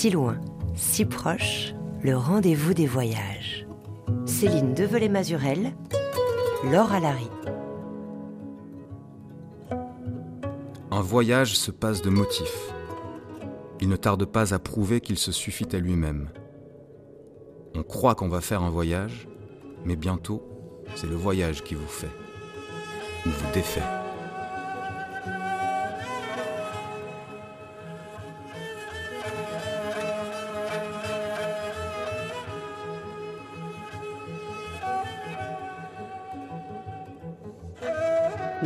Si loin, si proche, le rendez-vous des voyages. Céline Develay-Mazurel, Laure Alary. Un voyage se passe de motifs. Il ne tarde pas à prouver qu'il se suffit à lui-même. On croit qu'on va faire un voyage, mais bientôt, c'est le voyage qui vous fait, ou vous défait.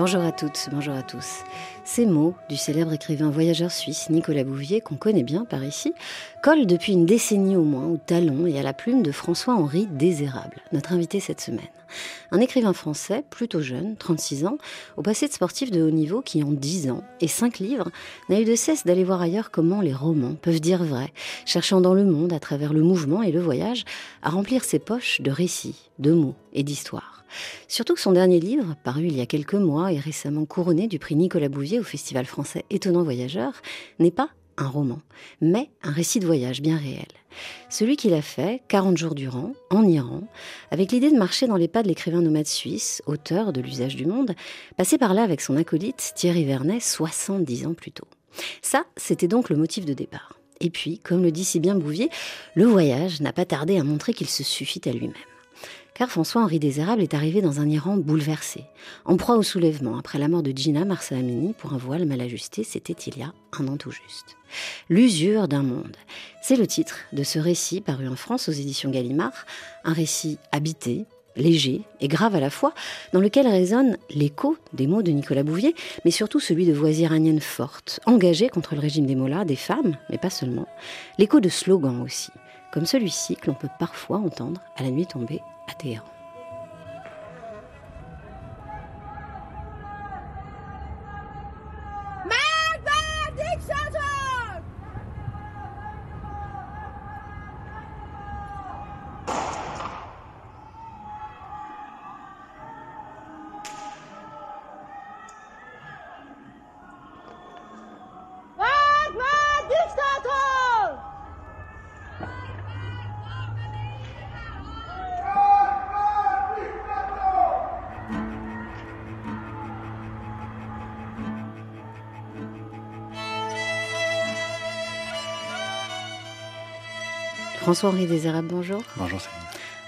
Bonjour à toutes, bonjour à tous. Ces mots du célèbre écrivain voyageur suisse Nicolas Bouvier, qu'on connaît bien par ici, collent depuis une décennie au moins au talon et à la plume de François-Henri Désérable, notre invité cette semaine. Un écrivain français, plutôt jeune, 36 ans, au passé de sportif de haut niveau qui, en 10 ans et 5 livres, n'a eu de cesse d'aller voir ailleurs comment les romans peuvent dire vrai, cherchant dans le monde, à travers le mouvement et le voyage, à remplir ses poches de récits, de mots et d'histoires. Surtout que son dernier livre, paru il y a quelques mois et récemment couronné du prix Nicolas Bouvier au Festival français Étonnant Voyageur, n'est pas un roman, mais un récit de voyage bien réel. Celui qu'il a fait 40 jours durant, en Iran, avec l'idée de marcher dans les pas de l'écrivain nomade suisse, auteur de L'usage du monde, passé par là avec son acolyte Thierry Vernet 70 ans plus tôt. Ça, c'était donc le motif de départ. Et puis, comme le dit si bien Bouvier, le voyage n'a pas tardé à montrer qu'il se suffit à lui-même car François-Henri Désérable est arrivé dans un Iran bouleversé, en proie au soulèvement après la mort de Gina Marsa Amini pour un voile mal ajusté, c'était il y a un an tout juste. L'usure d'un monde, c'est le titre de ce récit paru en France aux éditions Gallimard, un récit habité, léger et grave à la fois, dans lequel résonne l'écho des mots de Nicolas Bouvier, mais surtout celui de voix iraniennes fortes, engagées contre le régime des mollahs, des femmes, mais pas seulement, l'écho de slogans aussi, comme celui-ci que l'on peut parfois entendre à la nuit tombée à François-Henri Désérable, bonjour. Bonjour Céline.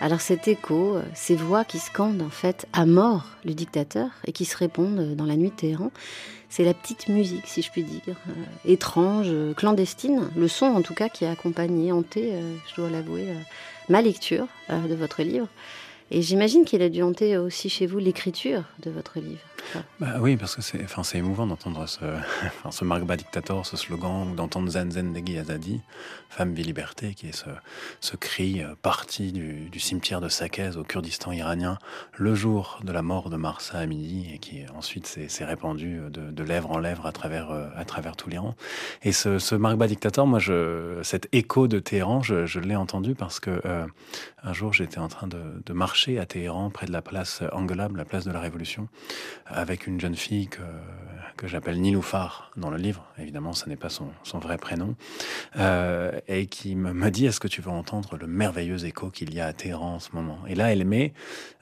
Alors cet écho, euh, ces voix qui scandent en fait à mort le dictateur et qui se répondent euh, dans la nuit de Téhéran, c'est la petite musique, si je puis dire, euh, étrange, clandestine, le son en tout cas qui a accompagné, hanté, je dois l'avouer, ma lecture de votre livre. Et j'imagine qu'il a dû hanter aussi chez vous l'écriture de votre livre. Bah oui, parce que c'est enfin, émouvant d'entendre ce, enfin, ce Margba dictator, ce slogan, ou d'entendre Zen Zen Degi Azadi, femme, vie, liberté, qui est ce, ce cri euh, parti du, cimetière de Sakez au Kurdistan iranien le jour de la mort de Marsa à midi et qui ensuite s'est répandu de, de, lèvre en lèvre à travers, euh, à travers tout l'Iran. Et ce, ce Margba dictator, moi, je, cet écho de Téhéran, je, l'ai entendu parce que euh, un jour j'étais en train de, de, marcher à Téhéran, près de la place Angelab, la place de la Révolution, avec une jeune fille que, que j'appelle Niloufar dans le livre. Évidemment, ce n'est pas son, son, vrai prénom. Euh, et qui me, me dit Est-ce que tu veux entendre le merveilleux écho qu'il y a à Téhéran en ce moment? Et là, elle met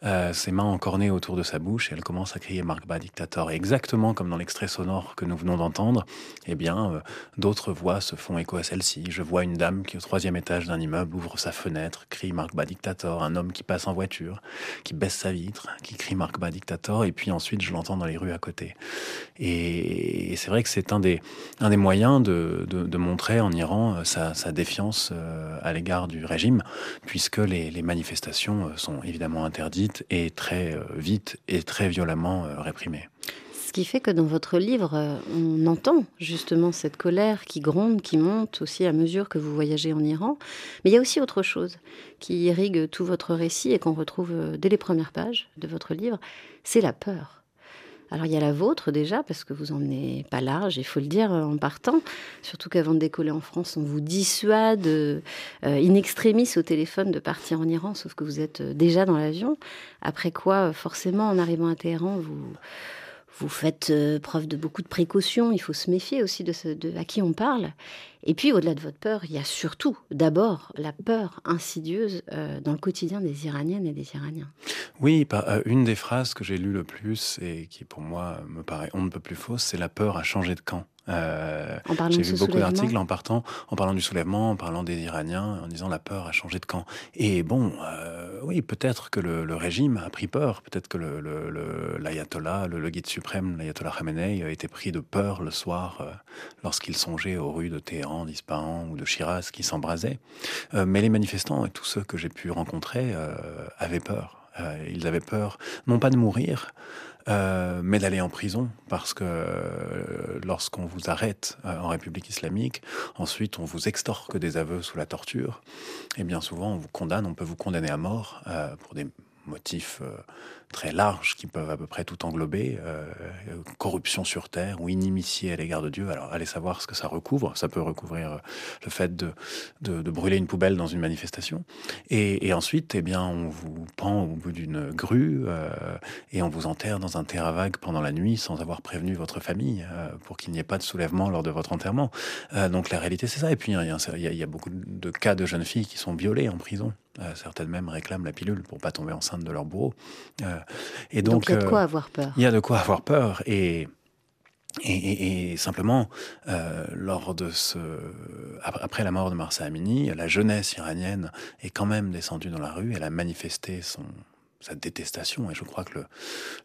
euh, ses mains encornées autour de sa bouche et elle commence à crier Markba dictator. Et exactement comme dans l'extrait sonore que nous venons d'entendre, eh bien, euh, d'autres voix se font écho à celle-ci. Je vois une dame qui, au troisième étage d'un immeuble, ouvre sa fenêtre, crie Markba dictator. Un homme qui passe en voiture, qui baisse sa vitre, qui crie Markba dictator. Et puis ensuite, je l'entends dans les rues à côté. Et, c'est vrai que c'est un des, un des moyens de, de, de montrer en Iran euh, sa, sa défiance euh, à l'égard du régime, puisque les, les, manifestations euh, sont évidemment interdites et très vite et très violemment réprimées. Ce qui fait que dans votre livre, on entend justement cette colère qui gronde, qui monte aussi à mesure que vous voyagez en Iran. Mais il y a aussi autre chose qui irrigue tout votre récit et qu'on retrouve dès les premières pages de votre livre, c'est la peur. Alors il y a la vôtre déjà, parce que vous en êtes pas large, il faut le dire en partant. Surtout qu'avant de décoller en France, on vous dissuade euh, in extremis au téléphone de partir en Iran, sauf que vous êtes euh, déjà dans l'avion. Après quoi, forcément, en arrivant à Téhéran, vous Vous faites euh, preuve de beaucoup de précautions, il faut se méfier aussi de, de à qui on parle. Et puis, au-delà de votre peur, il y a surtout, d'abord, la peur insidieuse euh, dans le quotidien des Iraniennes et des Iraniens. Oui, euh, une des phrases que j'ai lues le plus et qui, pour moi, me paraît on ne peut plus fausse, c'est la peur à changer de camp. Euh, J'ai vu beaucoup d'articles en partant, en parlant du soulèvement, en parlant des Iraniens, en disant la peur a changé de camp. Et bon, euh, oui, peut-être que le, le, régime a pris peur, peut-être que l'ayatollah, le, le, le, guide suprême, l'ayatollah Khamenei, a été pris de peur le soir euh, lorsqu'il songeait aux rues de Téhéran, d'Ispahan ou de Shiraz qui s'embrasaient. Euh, mais les manifestants et tous ceux que j'ai pu rencontrer euh, avaient peur. ils avaient peur, non pas de mourir, euh, mais d'aller en prison, parce que euh, lorsqu'on vous arrête euh, en République islamique, ensuite on vous extorque des aveux sous la torture, et bien souvent on vous condamne, on peut vous condamner à mort pour des motifs très larges qui peuvent à peu près tout englober, euh, corruption sur terre ou inimitié à l'égard de Dieu. Alors allez savoir ce que ça recouvre. Ça peut recouvrir euh, le fait de, de, brûler une poubelle dans une manifestation. Et, ensuite, eh bien, on vous pend au bout d'une grue euh, et on vous enterre dans un terrain vague pendant la nuit sans avoir prévenu votre famille pour qu'il n'y ait pas de soulèvement lors de votre enterrement. Donc la réalité, c'est ça. Et puis il y, a, beaucoup de cas de jeunes filles qui sont violées en prison. Certaines même réclament la pilule pour pas tomber enceinte de leur bourreau. Et donc, il y a de quoi avoir peur. Il y a de quoi avoir peur. Et, et, et, et simplement, euh, lors de ce, après la mort de Marsa Amini, la jeunesse iranienne est quand même descendue dans la rue. Elle a manifesté son, sa détestation, et je crois que le,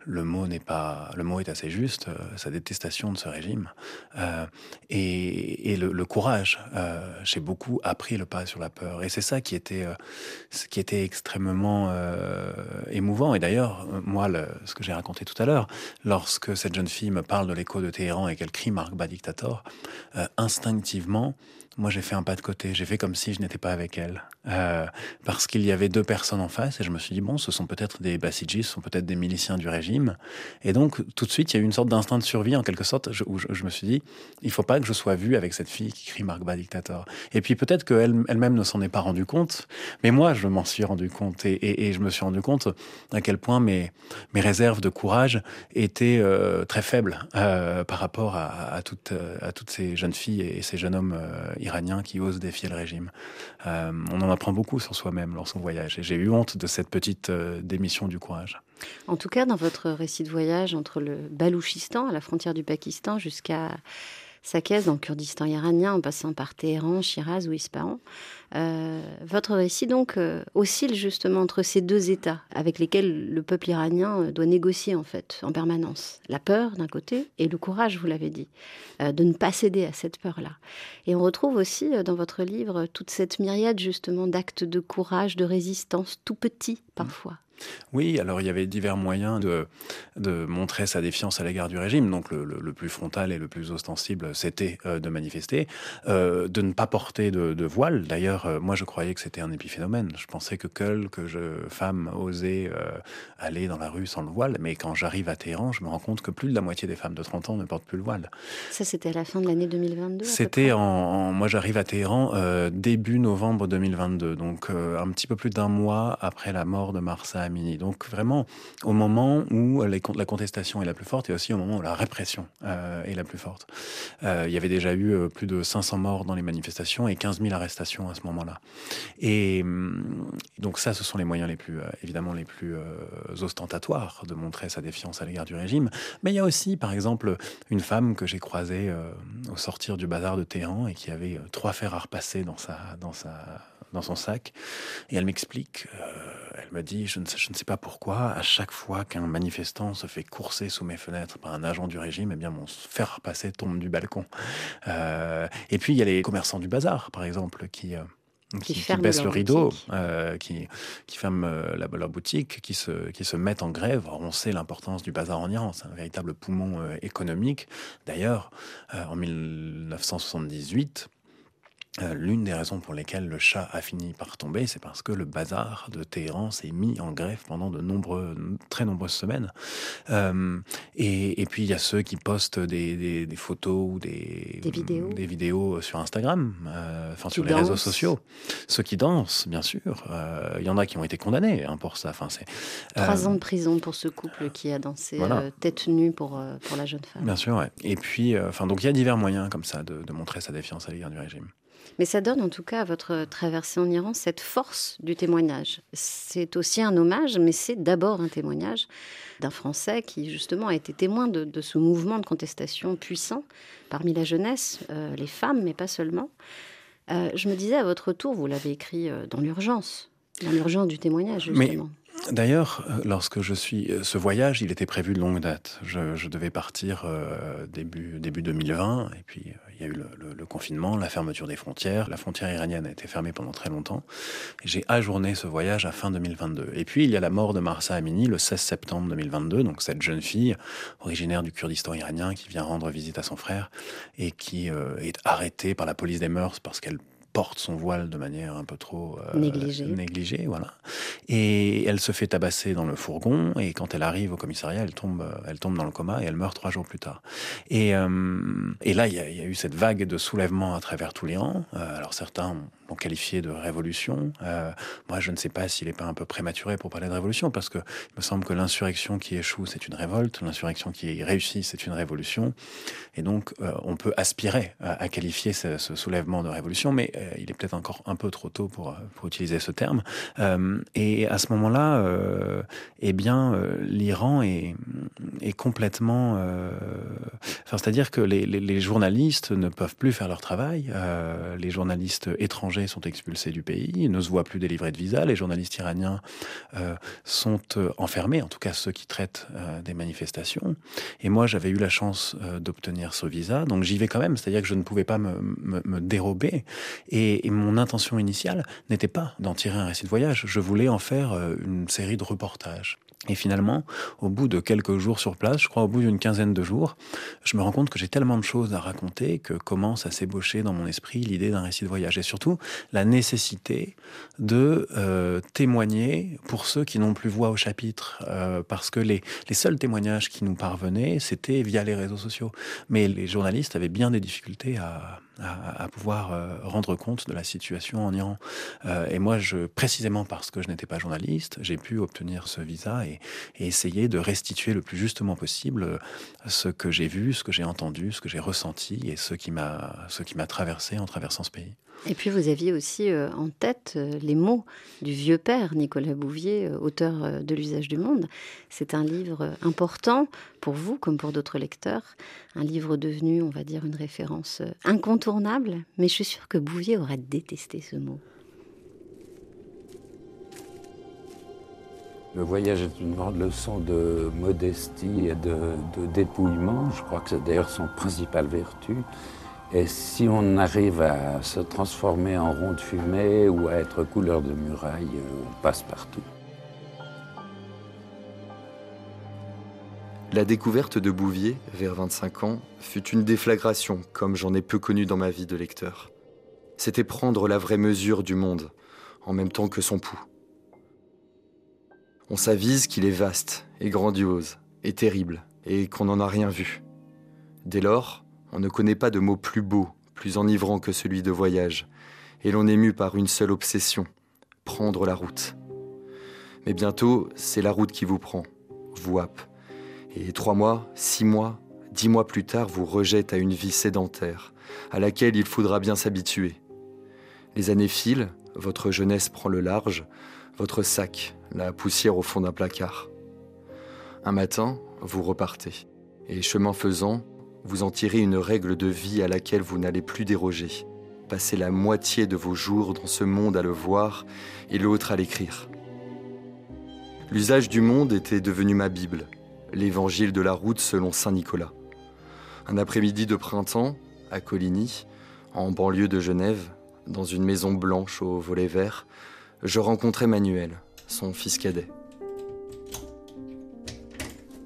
le mot n'est pas, le mot est assez juste, euh, sa détestation de ce régime, euh, et, et le, courage. Euh, J'ai beaucoup appris le pas sur la peur, et c'est ça qui était, euh, qui était extrêmement émouvant. Et d'ailleurs, moi, ce que j'ai raconté tout à l'heure, lorsque cette jeune fille me parle de l'écho de Téhéran et qu'elle crie Marc Dictator, euh, instinctivement, moi j'ai fait un pas de côté, j'ai fait comme si je n'étais pas avec elle. Euh, parce qu'il y avait deux personnes en face et je me suis dit, bon, ce sont peut-être des Bassidjis, ce sont peut-être des miliciens du régime. Et donc tout de suite, il y a eu une sorte d'instinct de survie en quelque sorte où je, me suis dit, il faut pas que je sois vu avec cette fille qui crie Marc Dictator. Et puis peut-être qu'elle elle-même ne s'en est pas rendu compte, mais moi je m'en suis rendu compte et, je me suis rendu compte à quel point mes, mes réserves de courage étaient euh, très faibles euh, par rapport à, toutes, à toutes ces jeunes filles et ces jeunes hommes iraniens qui osent défier le régime. Euh, on en apprend beaucoup sur soi-même lorsqu'on voyage. Et j'ai eu honte de cette petite euh, démission du courage. En tout cas, dans votre récit de voyage entre le Balouchistan, à la frontière du Pakistan, jusqu'à Sakez dans le Kurdistan iranien, en passant par Téhéran, Shiraz ou Ispahan. Euh, votre récit donc euh, oscille justement entre ces deux États avec lesquels le peuple iranien euh, doit négocier en fait en permanence. La peur d'un côté et le courage, vous l'avez dit, euh, de ne pas céder à cette peur-là. Et on retrouve aussi dans votre livre toute cette myriade justement d'actes de courage, de résistance, tout petits parfois. Oui, alors il y avait divers moyens de, de montrer sa défiance à l'égard du régime. Donc le, le, le, plus frontal et le plus ostensible, c'était euh, de manifester, euh, de ne pas porter de, de voile. D'ailleurs, euh, moi je croyais que c'était un épiphénomène. Je pensais que quelques femmes osaient euh, aller dans la rue sans le voile, mais quand j'arrive à Téhéran, je me rends compte que plus de la moitié des femmes de 30 ans ne portent plus le voile. Ça, c'était à la fin de l'année 2022 C'était en, en, Moi j'arrive à Téhéran euh, début novembre 2022, donc euh, un petit peu plus d'un mois après la mort de Marsa Donc vraiment au moment où la contestation est la plus forte et aussi au moment où la répression euh, est la plus forte. Euh, il y avait déjà eu euh, plus de 500 morts dans les manifestations et 15 000 arrestations à ce moment-là. Et donc ça, ce sont les moyens les plus, évidemment, les plus ostentatoires de montrer sa défiance à l'égard du régime. Mais il y a aussi, par exemple, une femme que j'ai croisée au sortir du bazar de Téhéran et qui avait trois fers à repasser dans sa, dans sa dans son sac et elle m'explique, euh, elle me dit, je ne, sais, je ne sais pas pourquoi, à chaque fois qu'un manifestant se fait courser sous mes fenêtres par un agent du régime, eh bien mon fer passé tombe du balcon. Euh, et puis il y a les commerçants du bazar, par exemple, qui euh, qui, qui, qui baissent le rideau, euh, qui, qui ferment euh, la, leur boutique, qui se, qui se mettent en grève. Alors, on sait l'importance du bazar en Iran, c'est un véritable poumon euh, économique. D'ailleurs, en 1978, euh, L'une des raisons pour lesquelles le chat a fini par tomber, c'est parce que le bazar de Téhéran s'est mis en grève pendant de nombreux, très nombreuses semaines. Euh, Et, puis il y a ceux qui postent des, photos ou des, vidéos. des vidéos sur Instagram, enfin sur les réseaux sociaux. Ceux qui dansent, bien sûr. Il y en a qui ont été condamnés hein, pour ça. Enfin, c'est trois ans de prison pour ce couple qui a dansé tête nue pour pour la jeune femme. Bien sûr, ouais. Et puis, enfin, donc il y a divers moyens comme ça de, de montrer sa défiance à l'égard du régime. Mais ça donne en tout cas à votre traversée en Iran cette force du témoignage. C'est aussi un hommage, mais c'est d'abord un témoignage d'un Français qui justement a été témoin de, ce mouvement de contestation puissant parmi la jeunesse, euh, les femmes, mais pas seulement. Euh, je me disais à votre tour, vous l'avez écrit euh, dans l'urgence, dans l'urgence du témoignage justement. D'ailleurs, euh, lorsque je suis ce voyage, il était prévu de longue date. Je, devais partir euh, début début 2020, et puis il y a eu le, confinement, la fermeture des frontières. La frontière iranienne a été fermée pendant très longtemps. J'ai ajourné ce voyage à fin 2022. Et puis il y a la mort de Marsa Amini le 16 septembre 2022. Donc cette jeune fille originaire du Kurdistan iranien qui vient rendre visite à son frère et qui est arrêtée par la police des mœurs parce qu'elle porte son voile de manière un peu trop euh, négligée. négligée. voilà. Et elle se fait tabasser dans le fourgon, et quand elle arrive au commissariat, elle tombe, elle tombe dans le coma et elle meurt trois jours plus tard. Et, euh, et là, il y, a eu cette vague de soulèvement à travers tout l'Iran. Euh, alors certains l'ont qualifié de révolution. moi, je ne sais pas s'il n'est pas un peu prématuré pour parler de révolution, parce que il me semble que l'insurrection qui échoue, c'est une révolte, l'insurrection qui réussit, c'est une révolution. Et donc, on peut aspirer à, qualifier ce, soulèvement de révolution, mais euh, il est peut-être encore un peu trop tôt pour, pour utiliser ce terme. Euh, et à ce moment-là, euh, eh bien, l'Iran est, est complètement... Enfin, c'est-à-dire que les, journalistes ne peuvent plus faire leur travail. les journalistes étrangers sont expulsés du pays, ne se voient plus délivrer de visa. Les journalistes iraniens sont enfermés, en tout cas ceux qui traitent des manifestations. Et moi, j'avais eu la chance d'obtenir ce visa, donc j'y vais quand même. C'est-à-dire que je ne pouvais pas me, me, dérober. Et, mon intention initiale n'était pas d'en tirer un récit de voyage, je voulais en faire euh, une série de reportages. Et finalement, au bout de quelques jours sur place, je crois au bout d'une quinzaine de jours, je me rends compte que j'ai tellement de choses à raconter que commence à s'ébaucher dans mon esprit l'idée d'un récit de voyage. Et surtout, la nécessité de euh, témoigner pour ceux qui n'ont plus voix au chapitre. Euh, parce que les, les seuls témoignages qui nous parvenaient, c'était via les réseaux sociaux. Mais les journalistes avaient bien des difficultés à, à, pouvoir euh, rendre compte de la situation en Iran. Et moi, je, précisément parce que je n'étais pas journaliste, j'ai pu obtenir ce visa et, et, essayer de restituer le plus justement possible ce que j'ai vu, ce que j'ai entendu, ce que j'ai ressenti et ce qui m'a traversé en traversant ce pays. Et puis vous aviez aussi euh, en tête euh, les mots du vieux père Nicolas Bouvier, euh, auteur de L'usage du monde. C'est un livre important pour vous comme pour d'autres lecteurs, un livre devenu, on va dire, une référence incontournable, mais je suis sûre que Bouvier aurait détesté ce mot. Le voyage est une grande leçon de modestie et de, dépouillement. Je crois que c'est d'ailleurs son principale vertu. Et si on arrive à se transformer en rond de fumée ou à être couleur de muraille, euh, on passe partout. La découverte de Bouvier, vers 25 ans, fut une déflagration comme j'en ai peu connu dans ma vie de lecteur. C'était prendre la vraie mesure du monde, en même temps que son pouls. On s'avise qu'il est vaste et grandiose et terrible, et qu'on n'en a rien vu. Dès lors, on ne connaît pas de mot plus beau, plus enivrant que celui de voyage, et l'on est mu par une seule obsession, prendre la route. Mais bientôt, c'est la route qui vous prend, vous happe. Et trois mois, six mois, dix mois plus tard vous rejette à une vie sédentaire, à laquelle il faudra bien s'habituer. Les années filent, votre jeunesse prend le large, votre sac, la poussière au fond d'un placard. Un matin, vous repartez, et chemin faisant, vous en tirez une règle de vie à laquelle vous n'allez plus déroger. Passez la moitié de vos jours dans ce monde à le voir et l'autre à l'écrire. L'usage du monde était devenu ma Bible, l'évangile de la route selon Saint Nicolas. Un après-midi de printemps, à Coligny, en banlieue de Genève, dans une maison blanche au volet vert, je rencontrai Manuel, son fils cadet.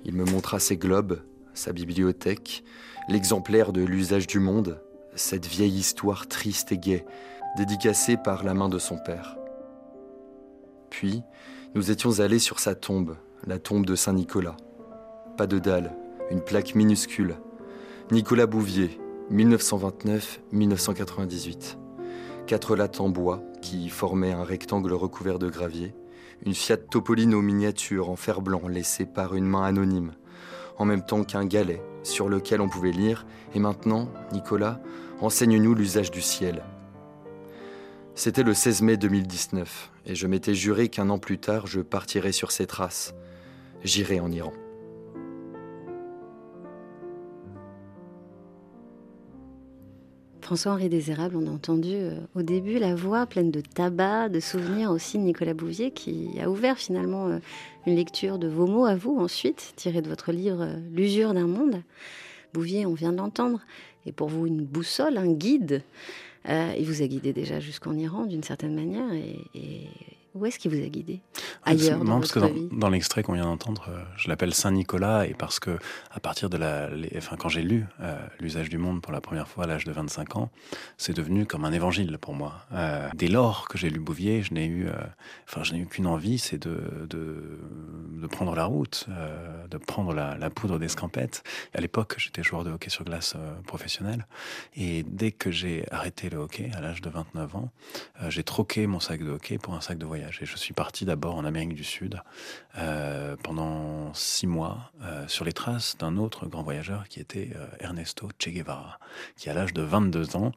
Il me montra ses globes, sa bibliothèque, l'exemplaire de l'usage du monde, cette vieille histoire triste et gaie, dédicacée par la main de son père. Puis, nous étions allés sur sa tombe, la tombe de Saint Nicolas. Pas de dalle, une plaque minuscule. Nicolas Bouvier, 1929-1998. Quatre lattes en bois qui formaient un rectangle recouvert de gravier. Une Fiat Topolino miniature en fer blanc laissée par une main anonyme. En même temps qu'un galet sur lequel on pouvait lire Et maintenant, Nicolas, enseigne-nous l'usage du ciel. C'était le 16 mai 2019 et je m'étais juré qu'un an plus tard je partirais sur ses traces. J'irai en Iran. François-Henri Désérable, on a entendu euh, au début la voix pleine de tabac, de souvenirs aussi de Nicolas Bouvier, qui a ouvert finalement euh, une lecture de vos mots à vous ensuite, tiré de votre livre euh, L'usure d'un monde. Bouvier, on vient de l'entendre, est pour vous une boussole, un guide. il vous a guidé déjà jusqu'en Iran d'une certaine manière, et où est-ce qu'il vous a guidé? Ailleurs Non, parce que dans, l'extrait qu'on vient d'entendre, euh, je l'appelle Saint Nicolas et parce que à partir de la, enfin quand j'ai lu euh, l'usage du monde pour la première fois à l'âge de 25 ans, c'est devenu comme un évangile pour moi. Euh, dès lors que j'ai lu Bouvier, je n'ai eu, enfin je n'ai eu qu'une envie, c'est de, de, de prendre la route, de prendre la, la poudre d'escampette. À l'époque, j'étais joueur de hockey sur glace professionnel et dès que j'ai arrêté le hockey à l'âge de 29 ans, j'ai troqué mon sac de hockey pour un sac de voyage. Et je suis parti d'abord en Amérique du Sud euh, pendant six mois euh, sur les traces d'un autre grand voyageur qui était euh, Ernesto Che Guevara, qui à l'âge de 22 ans,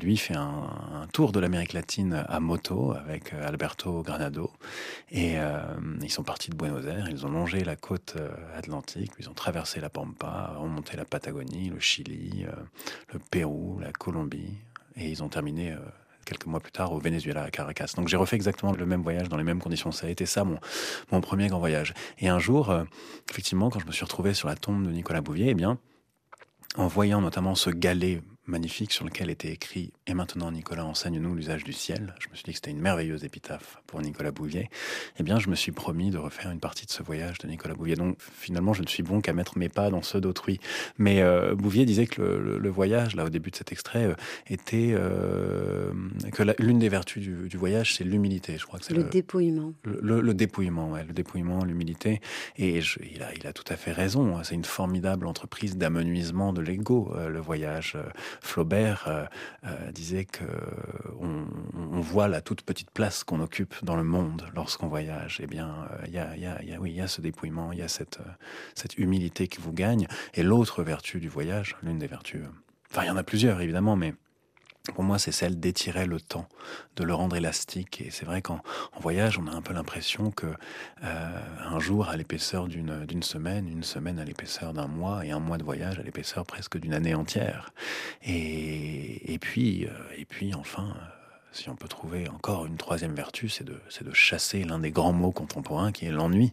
lui fait un, tour de l'Amérique latine à moto avec Alberto Granado. Et ils sont partis de Buenos Aires, ils ont longé la côte atlantique, ils ont traversé la Pampa, remonté la Patagonie, le Chili, le Pérou, la Colombie, et ils ont terminé quelques mois plus tard au Venezuela, à Caracas. Donc j'ai refait exactement le même voyage dans les mêmes conditions. Ça a été ça mon, mon premier grand voyage. Et un jour, euh, effectivement, quand je me suis retrouvé sur la tombe de Nicolas Bouvier, eh bien, en voyant notamment ce galet magnifique sur lequel était écrit Et maintenant, Nicolas, enseigne-nous l'usage du ciel. Je me suis dit que c'était une merveilleuse épitaphe pour Nicolas Bouvier. Eh bien, je me suis promis de refaire une partie de ce voyage de Nicolas Bouvier. Donc, finalement, je ne suis bon qu'à mettre mes pas dans ceux d'autrui. Mais euh, Bouvier disait que le, voyage, là, au début de cet extrait, euh, était euh, que l'une des vertus du, voyage, c'est l'humilité. Je crois que c'est le, dépouillement. Le, dépouillement, ouais, le dépouillement, l'humilité. Et il, a, il a tout à fait raison. C'est une formidable entreprise d'amenuisement de l'ego, le voyage. Flaubert euh, euh, disait que on, voit la toute petite place qu'on occupe dans le monde lorsqu'on voyage. Eh bien, euh, il y, a, y, a, y, a, oui, y a ce dépouillement, il y a cette, cette humilité qui vous gagne. Et l'autre vertu du voyage, l'une des vertus, enfin, il y en a plusieurs évidemment, mais pour moi, c'est celle d'étirer le temps, de le rendre élastique. Et c'est vrai qu'en voyage, on a un peu l'impression que euh, un jour à l'épaisseur d'une semaine, une semaine à l'épaisseur d'un mois, et un mois de voyage à l'épaisseur presque d'une année entière. Et, puis, euh, et puis, enfin si on peut trouver encore une troisième vertu, c'est de, de chasser l'un des grands mots contemporains qui est l'ennui.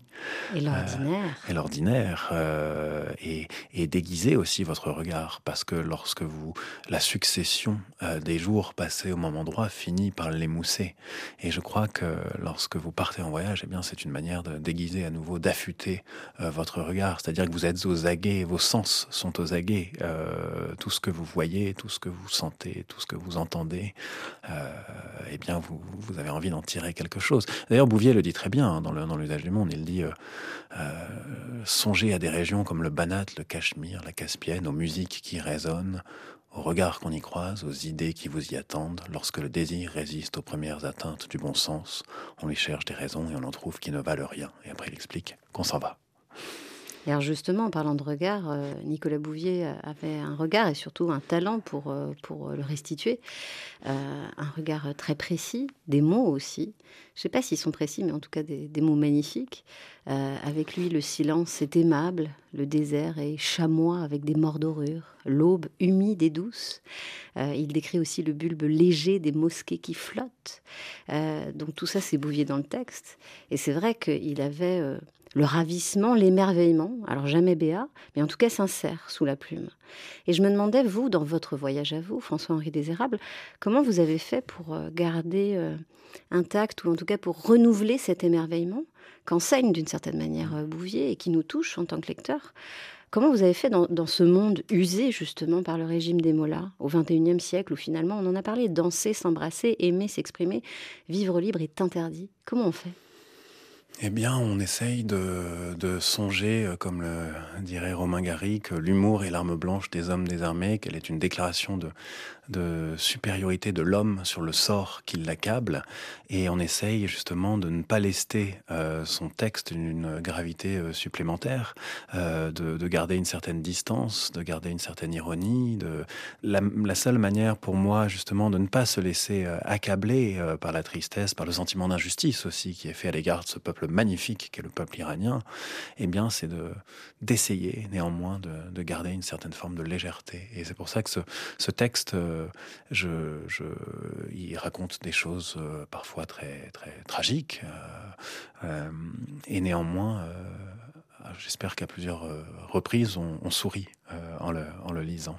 Et l'ordinaire. Euh, et l'ordinaire. Euh, et, et, déguiser aussi votre regard. Parce que lorsque vous. La succession euh, des jours passés au moment droit finit par l'émousser. Et je crois que lorsque vous partez en voyage, eh bien, c'est une manière de déguiser à nouveau, d'affûter votre regard. C'est-à-dire que vous êtes aux aguets, vos sens sont aux aguets. tout ce que vous voyez, tout ce que vous sentez, tout ce que vous entendez. Euh, eh bien, vous, avez envie d'en tirer quelque chose. D'ailleurs, Bouvier le dit très bien hein, dans l'usage du monde. Il dit euh, euh, Songez à des régions comme le Banat, le Cachemire, la Caspienne, aux musiques qui résonnent, aux regards qu'on y croise, aux idées qui vous y attendent. Lorsque le désir résiste aux premières atteintes du bon sens, on lui cherche des raisons et on en trouve qui ne valent rien. Et après, il explique qu'on s'en va. Justement, en parlant de regard, euh, Nicolas Bouvier avait un regard et surtout un talent pour, euh, pour le restituer. Euh, un regard très précis, des mots aussi. Je ne sais pas s'ils sont précis, mais en tout cas des, mots magnifiques. avec lui, le silence est aimable, le désert est chamois avec des mordorures, l'aube humide et douce. il décrit aussi le bulbe léger des mosquées qui flottent. donc tout ça, c'est Bouvier dans le texte. Et c'est vrai qu'il avait le ravissement, l'émerveillement, alors jamais béat, mais en tout cas sincère sous la plume. Et je me demandais, vous, dans votre voyage à vous, François-Henri Désérable, comment vous avez fait pour euh, garder euh, intact, ou en tout cas pour renouveler cet émerveillement qu'enseigne d'une certaine manière euh, Bouvier et qui nous touche en tant que lecteur? Comment vous avez fait dans, ce monde usé justement par le régime des mollahs au XXIe siècle où finalement on en a parlé, danser, s'embrasser, aimer, s'exprimer, vivre libre est interdit? Comment on fait? Eh bien, on essaye de, de, songer, euh, comme le dirait Romain Gary, que l'humour est l'arme blanche des hommes désarmés, qu'elle est une déclaration de, de supériorité de l'homme sur le sort qui l'accable, et on essaye justement de ne pas lester euh, son texte d'une gravité euh, supplémentaire, de, de, garder une certaine distance, de garder une certaine ironie. De... La, seule manière pour moi justement de ne pas se laisser accabler par la tristesse, par le sentiment d'injustice aussi qui est fait à l'égard de ce peuple magnifique qu'est le peuple iranien, eh bien c'est de d'essayer néanmoins de, de, garder une certaine forme de légèreté. Et c'est pour ça que ce, ce texte euh, je, je, il raconte des choses euh, parfois très, très tragiques. Euh, et néanmoins, j'espère qu'à plusieurs reprises, on, sourit en, le, en, le, lisant.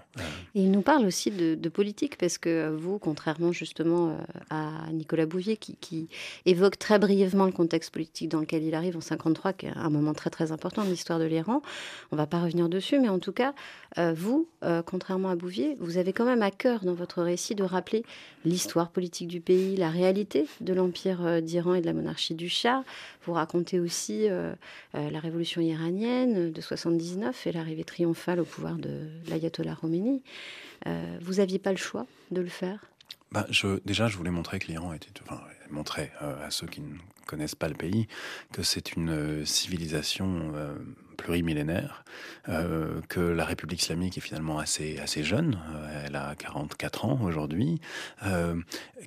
Et il nous parle aussi de, politique, parce que vous, contrairement justement euh, à Nicolas Bouvier, qui, évoque très brièvement le contexte politique dans lequel il arrive en 53, qui est un moment très très important de l'histoire de l'Iran, on ne va pas revenir dessus, mais en tout cas, euh, vous, euh, contrairement à Bouvier, vous avez quand même à cœur dans votre récit de rappeler l'histoire politique du pays, la réalité de l'empire euh, d'Iran et de la monarchie du Shah. Vous racontez aussi la révolution iranienne de 79 et l'arrivée triomphale au pouvoir de l'ayatollah Khomeini. Euh, vous n'aviez pas le choix de le faire? Bah, je, Déjà, je voulais montrer que l'Iran était... Enfin, montrer euh, à ceux qui ne connaissent pas le pays que c'est une euh, civilisation euh, plurimillénaire, euh, que la République islamique est finalement assez, assez jeune, euh, elle a 44 ans aujourd'hui, euh,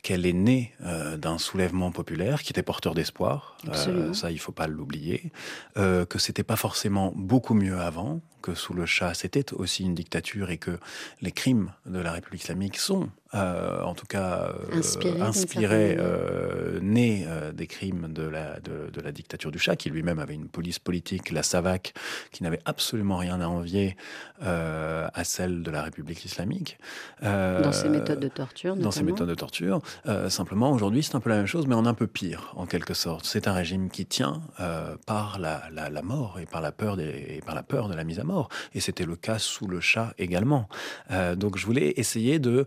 qu'elle est née d'un soulèvement populaire qui était porteur d'espoir, ça il faut pas l'oublier, que c'était pas forcément beaucoup mieux avant, que sous le Shah c'était aussi une dictature et que les crimes de la République islamique sont euh, en tout cas euh, inspirés, inspiré, euh, nés des crimes de la, de, de la dictature du Shah, qui lui-même avait une police politique, la SAVAK, qui n'avait absolument rien à envier euh, à celle de la République islamique. Euh, dans ses méthodes de torture. Notamment. Dans ses méthodes de torture. Euh, simplement, aujourd'hui, c'est un peu la même chose, mais en un peu pire, en quelque sorte. C'est un régime qui tient par la, la, la, mort et par la peur des, et par la peur de la mise à mort. Et c'était le cas sous le chat également. Donc, je voulais essayer de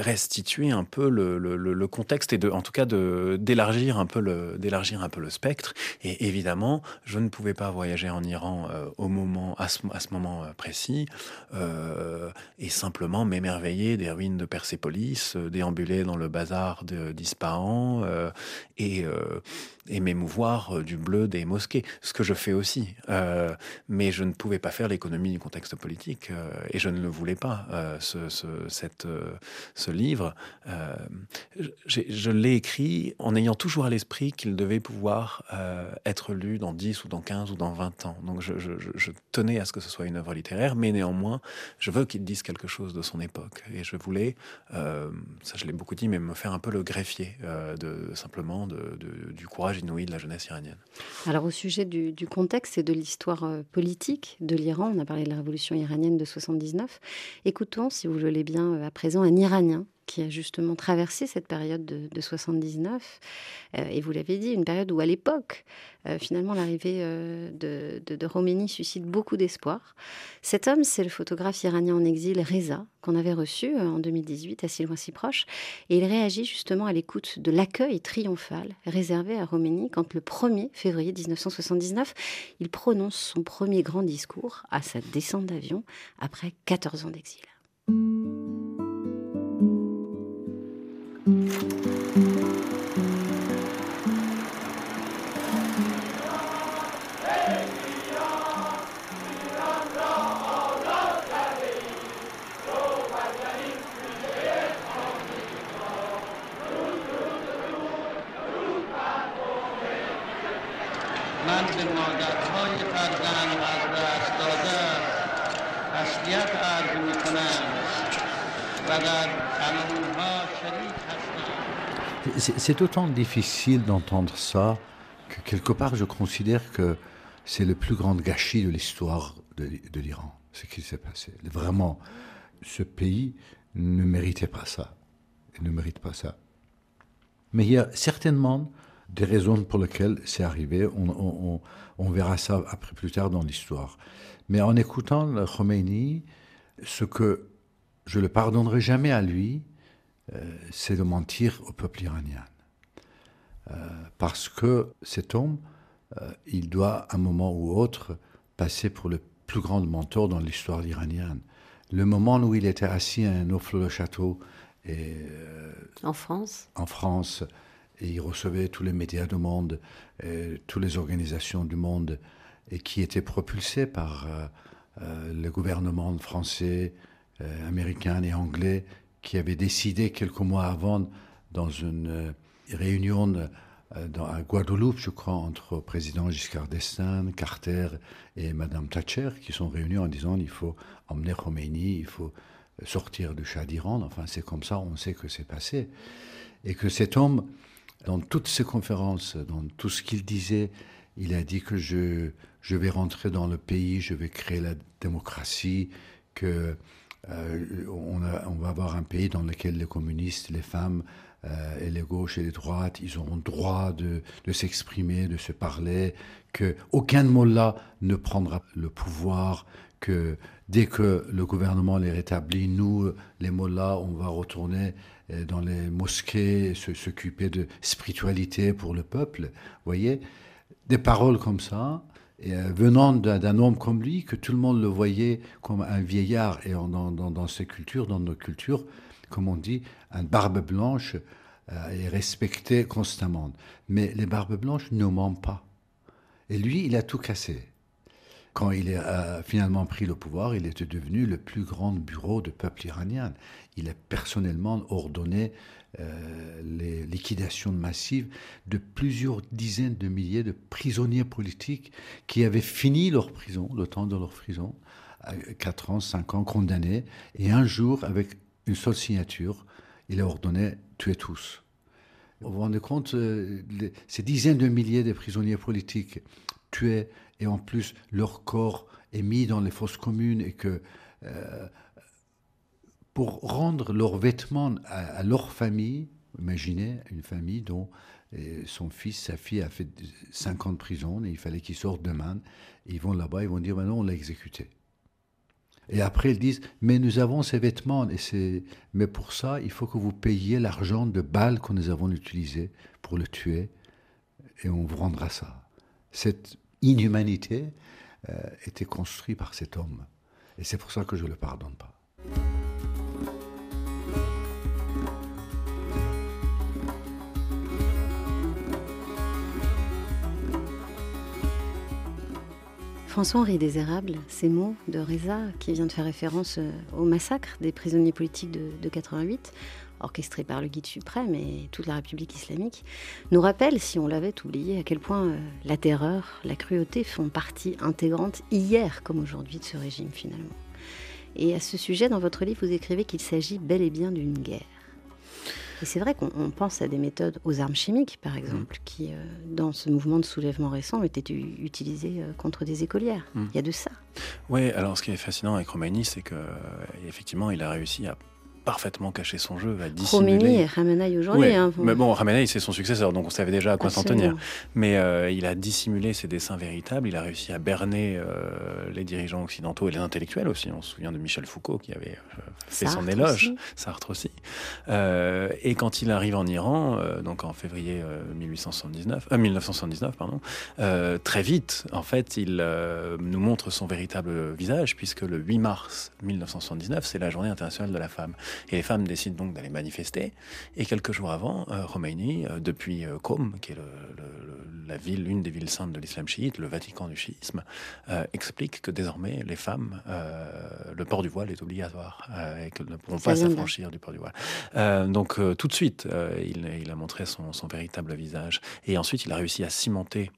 restituer un peu le, le, contexte et en tout cas d'élargir un peu le un peu le spectre. Et évidemment, je ne pouvais pas voyager en Iran euh, au moment à ce, à ce moment euh, précis euh, et simplement m'émerveiller des ruines de Persépolis, euh, déambuler dans le bazar d'Ispahan euh, et et m'émouvoir du bleu des mosquées, ce que je fais aussi. mais je ne pouvais pas faire l'économie du contexte politique et je ne le voulais pas. ce, ce, cette ce livre, euh, je l'ai écrit en ayant toujours à l'esprit qu'il devait pouvoir euh, être lu dans 10 ou dans 15 ou dans 20 ans. Donc je, tenais à ce que ce soit une œuvre littéraire, mais néanmoins, je veux qu'il dise quelque chose de son époque. Et je voulais, euh, ça je l'ai beaucoup dit, mais me faire un peu le greffier de, simplement du courage inouï de la jeunesse iranienne. Alors au sujet du, contexte et de l'histoire politique de l'Iran, on a parlé de la révolution iranienne de 79. Écoutons, si vous le voulez bien, à présent, un Iranien qui a justement traversé cette période de, de 79. Euh, et vous l'avez dit, une période où, à l'époque, euh, finalement, l'arrivée euh, de, de, suscite beaucoup d'espoir. Cet homme, c'est le photographe iranien en exil Reza, qu'on avait reçu en 2018, à si loin si proche. Et il réagit justement à l'écoute de l'accueil triomphal réservé à Khomeini quand, le 1er février 1979, il prononce son premier grand discours à sa descente d'avion après 14 ans d'exil. C'est autant difficile d'entendre ça que quelque part je considère que c'est le plus grand gâchis de l'histoire de, l'Iran, ce qui s'est passé. Vraiment, ce pays ne méritait pas ça. Il ne mérite pas ça. Mais il y a certainement des raisons pour lesquelles c'est arrivé. On, verra ça après plus tard dans l'histoire. Mais en écoutant le Khomeini, ce que je le pardonnerai jamais à lui, euh, c'est de mentir au peuple iranien. parce que cet homme, il doit, à un moment ou autre, passer pour le plus grand mentor dans l'histoire iranienne. Le moment où il était assis à un le château et en France, en France, et il recevait tous les médias du monde, et toutes les organisations du monde, et qui étaient propulsés par euh, euh, le gouvernement français, euh, américain et anglais, qui avait décidé quelques mois avant, dans une réunion dans, à Guadeloupe, je crois, entre le président Giscard d'Estaing, Carter et Madame Thatcher, qui sont réunis en disant il faut emmener Khomeini, il faut sortir du Shah d'Iran. Enfin, c'est comme ça, on sait que c'est passé. Et que cet homme, dans toutes ses conférences, dans tout ce qu'il disait, il a dit que je, je vais rentrer dans le pays, je vais créer la démocratie, que euh, on, va avoir un pays dans lequel les communistes, les femmes euh, et les gauches et les droites, ils auront droit de, s'exprimer, de se parler, que aucun là ne prendra le pouvoir, que dès que le gouvernement les rétablit, nous, les mollahs, on va retourner euh, dans les mosquées, s'occuper de spiritualité pour le peuple. Vous voyez, des paroles comme ça, euh, venant d'un homme comme lui, que tout le monde le voyait comme un vieillard, et dans, cultures, dans nos cultures, comme on dit, un barbe blanche euh, est respecté constamment. Mais les barbes blanches ne mentent pas. Et lui, il a tout cassé. Quand il a finalement pris le pouvoir, il était devenu le plus grand bureau de peuple iranien. Il a personnellement ordonné euh, les liquidations massives de plusieurs dizaines de milliers de prisonniers politiques qui avaient fini leur prison, le temps de leur prison, 4 ans, 5 ans, condamnés. Et un jour, avec une seule signature, il a ordonné tuer tous. Vous vous rendez compte, euh, ces dizaines de milliers de prisonniers politiques tués et en plus leur corps est mis dans les fosses communes et que euh, pour rendre leurs vêtements à, leur famille, imaginez une famille dont son fils, sa fille a fait 5 ans de prison et il fallait qu'ils sortent demain. ils vont là-bas, ils vont dire maintenant on l'a exécuté. Et après ils disent mais nous avons ces vêtements mais pour ça il faut que vous payiez l'argent de balles que nous avons utilisé pour le tuer et on vous rendra ça. Cette inhumanité euh, était construite par cet homme. Et c'est pour ça que je ne le pardonne pas. François-Henri Désérable, ces mots de Reza, qui vient de faire référence euh, au massacre des prisonniers politiques de, de 88, orchestré par le guide suprême et toute la République islamique, nous rappelle, si on l'avait oublié, à quel point euh, la terreur, la cruauté font partie intégrante, hier comme aujourd'hui, de ce régime finalement. Et à ce sujet, dans votre livre, vous écrivez qu'il s'agit bel et bien d'une guerre. Et c'est vrai qu'on pense à des méthodes aux armes chimiques, par exemple, qui, euh, dans ce mouvement de soulèvement récent, ont été utilisées euh, contre des écolières. Hmm. Il y a de ça. Oui, alors ce qui est fascinant avec Khomeini, c'est que effectivement, il a réussi à parfaitement caché son jeu, à dissimuler. Khomeini et Ramenaï aujourd'hui. Hein, mais bon, Ramenaï, c'est son successeur, donc on savait déjà à quoi s'en tenir. Mais euh, il a dissimulé ses dessins véritables, il a réussi à berner euh, les dirigeants occidentaux et les intellectuels aussi. On se souvient de Michel Foucault qui avait euh, fait son éloge, Sartre aussi. et quand il arrive en Iran, donc en février 1879, 1979, pardon, très vite, en fait, il nous montre son véritable visage, puisque le 8 mars 1979, c'est la journée internationale de la femme. Et les femmes décident donc d'aller manifester. Et quelques jours avant, euh, Khomeini, euh, depuis euh, Qom, qui est la ville, l'une des villes saintes de l'islam chiite, le Vatican du chiisme, explique que désormais les femmes, le port du voile est obligatoire et qu'elles ne pourront pas s'affranchir du port du voile. donc tout de suite, il, a montré son, son véritable visage. Et ensuite, il a réussi à cimenter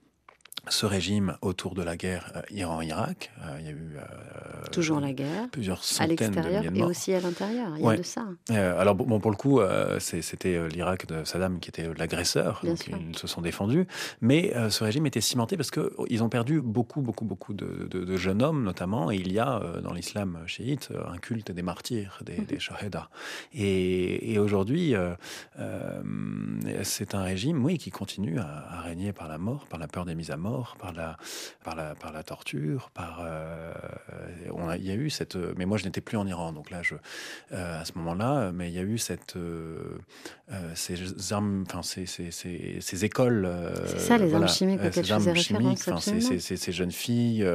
ce régime autour de la guerre euh, Iran-Irak. Euh, il y a eu euh, toujours la guerre, plusieurs centaines à l'extérieur et aussi à l'intérieur. Il y a de ça. alors bon, pour le coup, c'était l'Irak de Saddam qui était l'agresseur, donc ils se sont défendus. Mais ce régime était cimenté parce que ils ont perdu beaucoup, beaucoup, beaucoup de, jeunes hommes, notamment. Et il y a dans l'islam chiite un culte des martyrs, des, des shahedas. Et, et aujourd'hui, c'est un régime, oui, qui continue à, à régner par la mort, par la peur des mises à mort par la, par la, par la torture. Par, euh, on il y a eu cette. Mais moi, je n'étais plus en Iran, donc là, je, à ce moment-là, mais il y a eu cette, ces armes, enfin, ces, ces, ces, ces écoles. c'est ça, les armes chimiques auxquelles je faisais référence. Ces, ces, ces, jeunes filles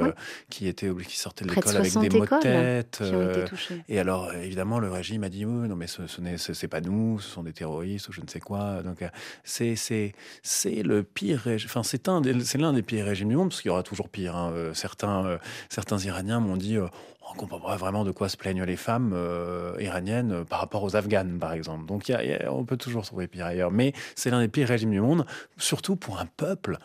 qui étaient qui sortaient de l'école avec des maux de tête. et alors, évidemment, le régime a dit oui, non, mais ce, ce n'est c'est pas nous, ce sont des terroristes ou je ne sais quoi. Donc, c'est c'est le pire. Enfin, c'est un, c'est l'un des pires régimes du monde parce qu'il y aura toujours pire. Hein. Certains certains Iraniens m'ont dit on comprend pas vraiment de quoi se plaignent les femmes euh, iraniennes euh, par rapport aux Afghanes, par exemple. Donc on peut toujours trouver pire ailleurs. Mais c'est l'un des pires régimes du monde, surtout pour un peuple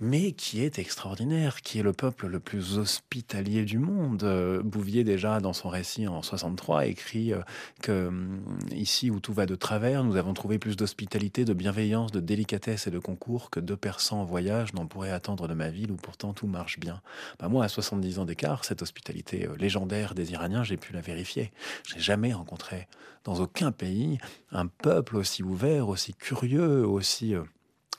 mais qui est extraordinaire, qui est le peuple le plus hospitalier du monde. Euh, Bouvier, déjà, dans son récit en 63, écrit euh, que hum, ici où tout va de travers, nous avons trouvé plus d'hospitalité, de bienveillance, de délicatesse et de concours que deux persans en voyage n'en pourraient attendre de ma ville où pourtant tout marche bien. Bah, moi, à 70 ans d'écart, cette hospitalité euh, légendaire des Iraniens, j'ai pu la vérifier. Je n'ai jamais rencontré dans aucun pays un peuple aussi ouvert, aussi curieux, aussi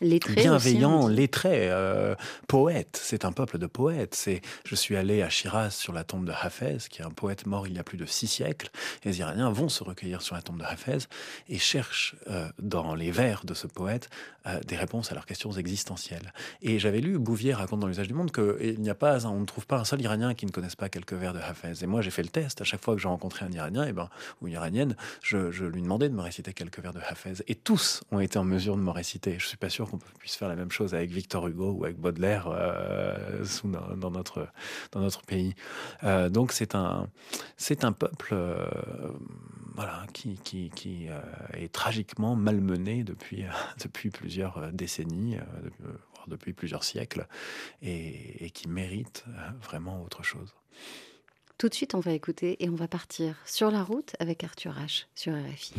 bienveillant, lettré, euh, poète. C'est un peuple de poètes. C'est, je suis allé à Shiraz sur la tombe de Hafez, qui est un poète mort il y a plus de six siècles. les Iraniens vont se recueillir sur la tombe de Hafez et cherchent euh, dans les vers de ce poète euh, des réponses à leurs questions existentielles. Et j'avais lu Bouvier raconte dans l'usage du monde qu'il n'y a pas, on ne trouve pas un seul Iranien qui ne connaisse pas quelques vers de Hafez. Et moi, j'ai fait le test. À chaque fois que j'ai rencontré un Iranien, et eh ben, ou une Iranienne, je, je, lui demandais de me réciter quelques vers de Hafez. Et tous ont été en mesure de me réciter. Je suis pas sûr qu'on puisse faire la même chose avec Victor Hugo ou avec Baudelaire euh, dans, notre, dans notre pays. Euh, donc c'est un, c'est un peuple euh, voilà, qui, qui, qui est tragiquement malmené depuis, depuis plusieurs décennies, voire depuis plusieurs siècles, et, et qui mérite vraiment autre chose. Tout de suite, on va écouter et on va partir sur la route avec Arthur H. sur RFI.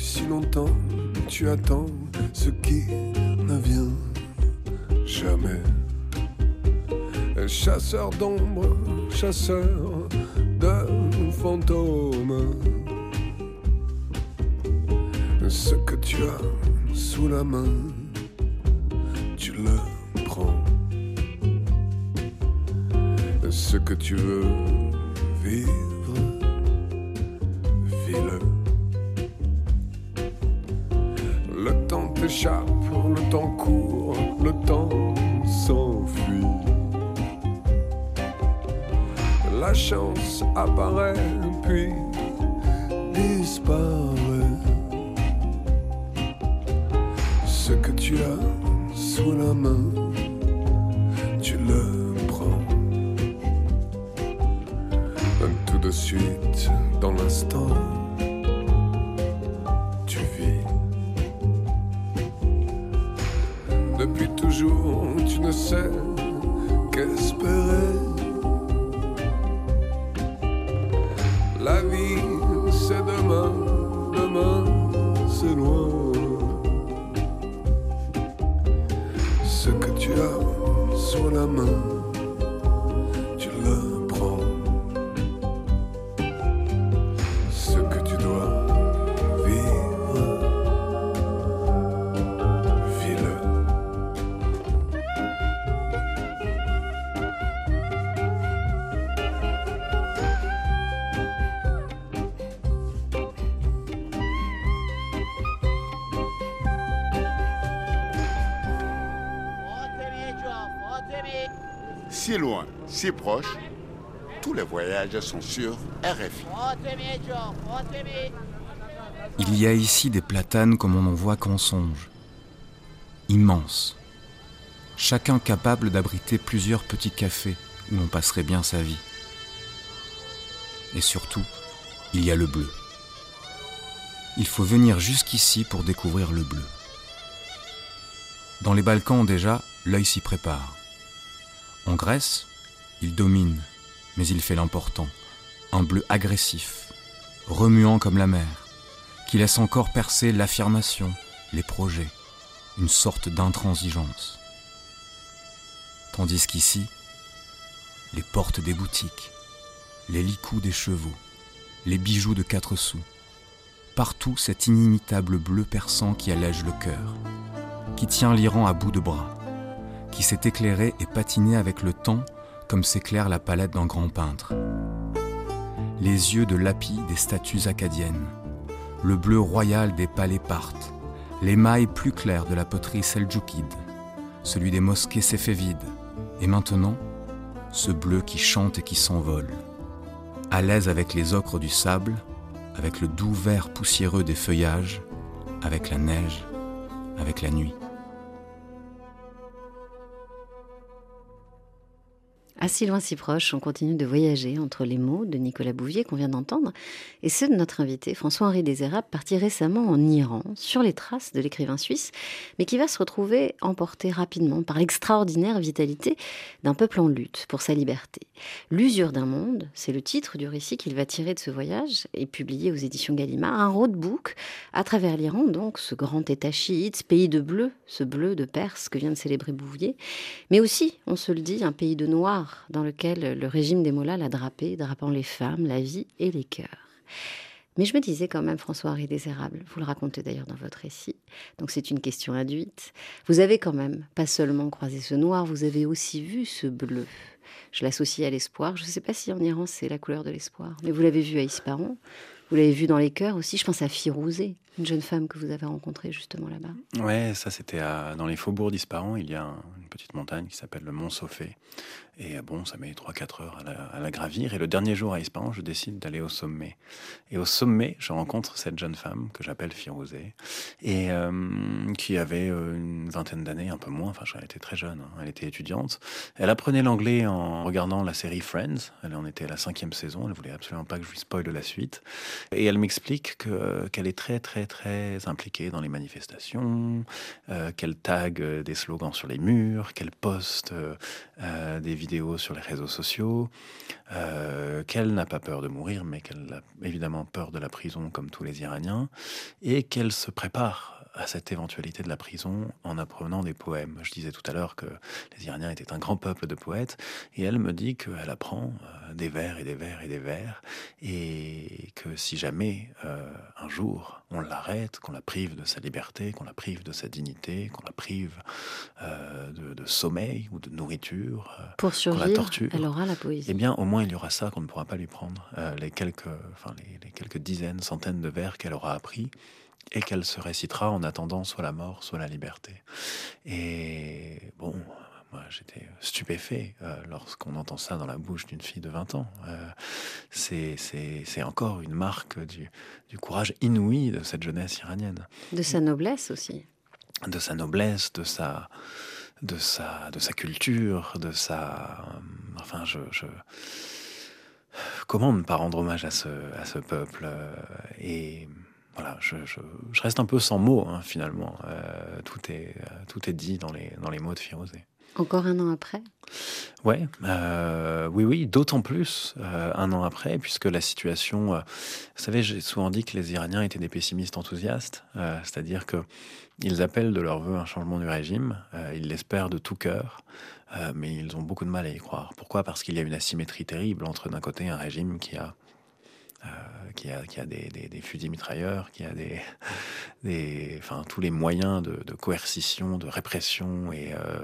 Si longtemps, tu attends ce qui ne vient jamais. Chasseur d'ombre, chasseur de fantômes. Ce que tu as sous la main, tu le prends. Ce que tu veux vivre, apparaît puis si loin, si proche, tous les voyages sont sur RFI. Il y a ici des platanes comme on n'en voit qu'en songe. Immenses. Chacun capable d'abriter plusieurs petits cafés où l'on passerait bien sa vie. Et surtout, il y a le bleu. Il faut venir jusqu'ici pour découvrir le bleu. Dans les Balkans déjà, l'œil s'y prépare. En Grèce, il domine, mais il fait l'important, un bleu agressif, remuant comme la mer, qui laisse encore percer l'affirmation, les projets, une sorte d'intransigeance. Tandis qu'ici, les portes des boutiques, les licous des chevaux, les bijoux de quatre sous. Partout cet inimitable bleu perçant qui allège le cœur, qui tient l'Iran à bout de bras, qui s'est éclairé et patiné avec le temps comme s'éclaire la palette d'un grand peintre. Les yeux de lapis des statues acadiennes, le bleu royal des palais partent, l'émail plus clair de la poterie seldjoukide, celui des mosquées séfévides, et maintenant, ce bleu qui chante et qui s'envole. À l'aise avec les ocres du sable, avec le doux vert poussiéreux des feuillages, avec la neige, avec la nuit. À si loin, si proche, on continue de voyager entre les mots de Nicolas Bouvier qu'on vient d'entendre et ceux de notre invité François-Henri Désérable, parti récemment en Iran sur les traces de l'écrivain suisse, mais qui va se retrouver emporté rapidement par l'extraordinaire vitalité d'un peuple en lutte pour sa liberté. L'usure d'un monde, c'est le titre du récit qu'il va tirer de ce voyage et publié aux éditions Gallimard, un roadbook à travers l'Iran, donc ce grand état chiite, ce pays de bleu, ce bleu de Perse que vient de célébrer Bouvier, mais aussi, on se le dit, un pays de dans lequel le régime des Mollahs l'a drapé, drapant les femmes, la vie et les cœurs. Mais je me disais quand même, François-Henri Désérable, vous le racontez d'ailleurs dans votre récit, donc c'est une question induite, vous avez quand même pas seulement croisé ce noir, vous avez aussi vu ce bleu. Je l'associe à l'espoir. Je ne sais pas si en Iran c'est la couleur de l'espoir, mais vous l'avez vu à Isparon, vous l'avez vu dans les cœurs aussi. Je pense à Firouzé, une jeune femme que vous avez rencontrée justement là-bas. Ouais, ça c'était dans les faubourgs d'Isparon. Il y a une petite montagne qui s'appelle le Mont Sofé. Et euh, bon, ça met 3-4 heures à la, gravir. Et le dernier jour à Ispahan, je décide d'aller au sommet. Et au sommet, je rencontre cette jeune femme que j'appelle Firouzé, et euh, qui avait euh, une vingtaine d'années, un peu moins. Enfin, elle était très jeune. Hein. Elle était étudiante. Elle apprenait l'anglais en regardant la série Friends. Elle en était à la cinquième saison. Elle voulait absolument pas que je lui spoil la suite. Et elle m'explique que qu'elle est très, très, très impliquée dans les manifestations, qu'elle tag des slogans sur les murs, qu'elle poste des vidéos sur les réseaux sociaux, euh, qu'elle n'a pas peur de mourir, mais qu'elle a évidemment peur de la prison comme tous les Iraniens, et qu'elle se prépare à cette éventualité de la prison en apprenant des poèmes. Je disais tout à l'heure que les Iraniens étaient un grand peuple de poètes, et elle me dit qu'elle apprend euh, des vers et des vers et des vers, et que si jamais euh, un jour on l'arrête, qu'on la prive de sa liberté, qu'on la prive de sa dignité, qu'on la prive euh, de, sommeil ou de nourriture, pour survivre, la torture, elle aura la poésie. Eh bien, au moins il y aura ça qu'on ne pourra pas lui prendre, les quelques, enfin les quelques dizaines, centaines de vers qu'elle aura appris et qu'elle se récitera en attendant soit la mort, soit la liberté. Et bon, moi j'étais stupéfait euh, lorsqu'on entend ça dans la bouche d'une fille de 20 ans. Euh, c'est encore une marque du, du, courage inouï de cette jeunesse iranienne. De sa noblesse aussi. De sa noblesse, de sa, de sa, de sa culture, de sa... enfin, je... je comment ne pas rendre hommage à ce, à ce peuple euh, et voilà, je, reste un peu sans mots hein, finalement. Euh, tout, est, euh, tout est dit dans les, dans les mots de Firozé. Encore un an après? Ouais, euh, oui, oui, d'autant plus un an après, puisque la situation. vous savez, j'ai souvent dit que les Iraniens étaient des pessimistes enthousiastes, c'est-à-dire que ils appellent de leur vœu un changement du régime, ils l'espèrent de tout cœur, mais ils ont beaucoup de mal à y croire. Pourquoi? Parce qu'il y a une asymétrie terrible entre d'un côté un régime qui a qui a, qui a des, fusils mitrailleurs, qui a des, enfin, tous les moyens de, coercition, de répression et, euh,